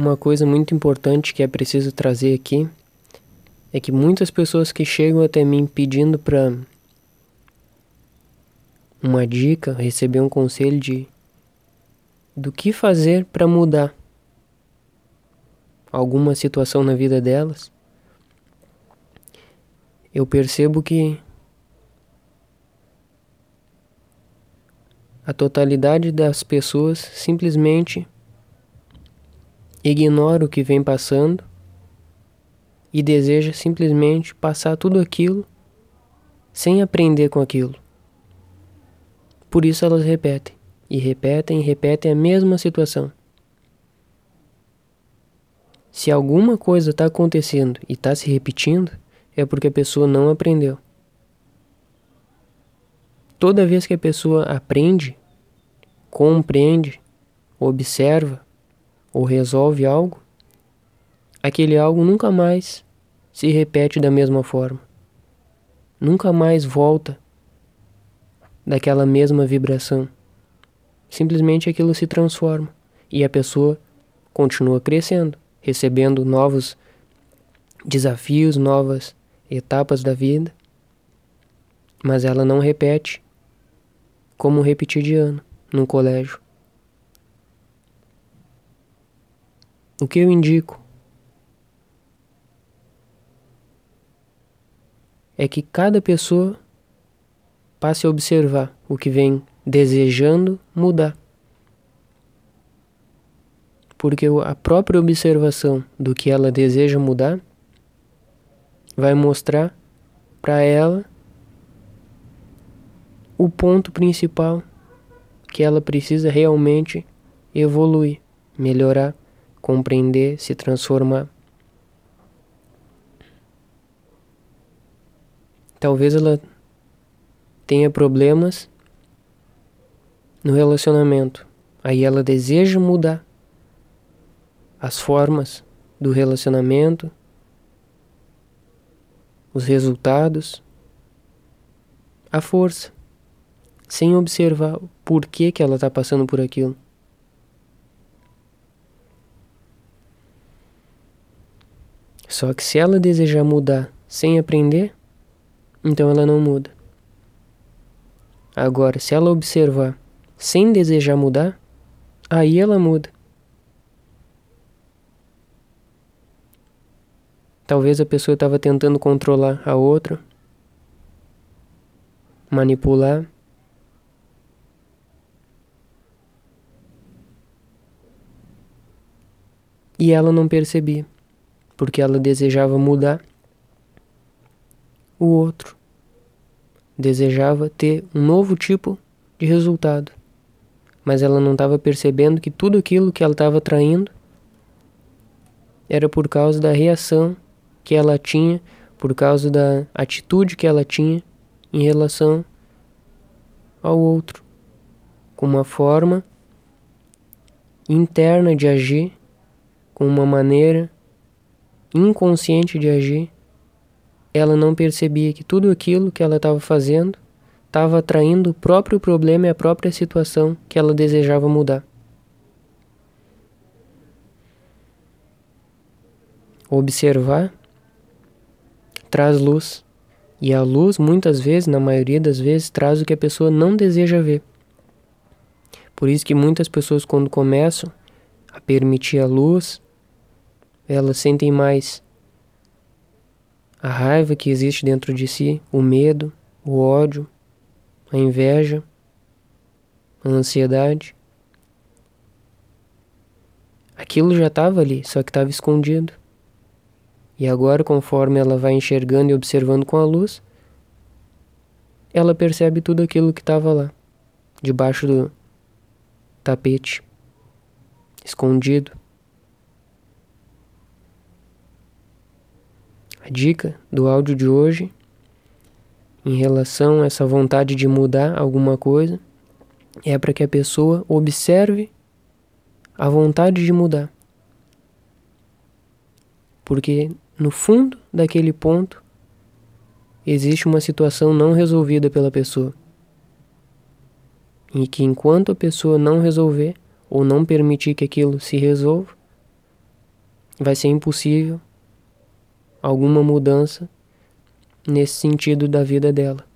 uma coisa muito importante que é preciso trazer aqui é que muitas pessoas que chegam até mim pedindo para uma dica, receber um conselho de do que fazer para mudar alguma situação na vida delas, eu percebo que a totalidade das pessoas simplesmente ignora o que vem passando e deseja simplesmente passar tudo aquilo sem aprender com aquilo. Por isso elas repetem, e repetem e repetem a mesma situação. Se alguma coisa está acontecendo e está se repetindo, é porque a pessoa não aprendeu. Toda vez que a pessoa aprende, compreende, observa, ou resolve algo, aquele algo nunca mais se repete da mesma forma. Nunca mais volta daquela mesma vibração. Simplesmente aquilo se transforma e a pessoa continua crescendo, recebendo novos desafios, novas etapas da vida, mas ela não repete como repetir de ano no colégio. O que eu indico é que cada pessoa passe a observar o que vem desejando mudar. Porque a própria observação do que ela deseja mudar vai mostrar para ela o ponto principal que ela precisa realmente evoluir, melhorar compreender, se transformar. Talvez ela tenha problemas no relacionamento. Aí ela deseja mudar as formas do relacionamento, os resultados, a força, sem observar por que, que ela está passando por aquilo. Só que se ela desejar mudar sem aprender, então ela não muda. Agora, se ela observar sem desejar mudar, aí ela muda. Talvez a pessoa estava tentando controlar a outra, manipular. E ela não percebia porque ela desejava mudar o outro. Desejava ter um novo tipo de resultado. Mas ela não estava percebendo que tudo aquilo que ela estava traindo era por causa da reação que ela tinha, por causa da atitude que ela tinha em relação ao outro, com uma forma interna de agir, com uma maneira inconsciente de agir, ela não percebia que tudo aquilo que ela estava fazendo estava atraindo o próprio problema e a própria situação que ela desejava mudar. Observar traz luz, e a luz, muitas vezes, na maioria das vezes, traz o que a pessoa não deseja ver. Por isso que muitas pessoas, quando começam a permitir a luz, elas sentem mais a raiva que existe dentro de si, o medo, o ódio, a inveja, a ansiedade. Aquilo já estava ali, só que estava escondido. E agora, conforme ela vai enxergando e observando com a luz, ela percebe tudo aquilo que estava lá, debaixo do tapete, escondido. A dica do áudio de hoje, em relação a essa vontade de mudar alguma coisa, é para que a pessoa observe a vontade de mudar. Porque no fundo daquele ponto existe uma situação não resolvida pela pessoa. E que enquanto a pessoa não resolver ou não permitir que aquilo se resolva, vai ser impossível alguma mudança nesse sentido da vida dela.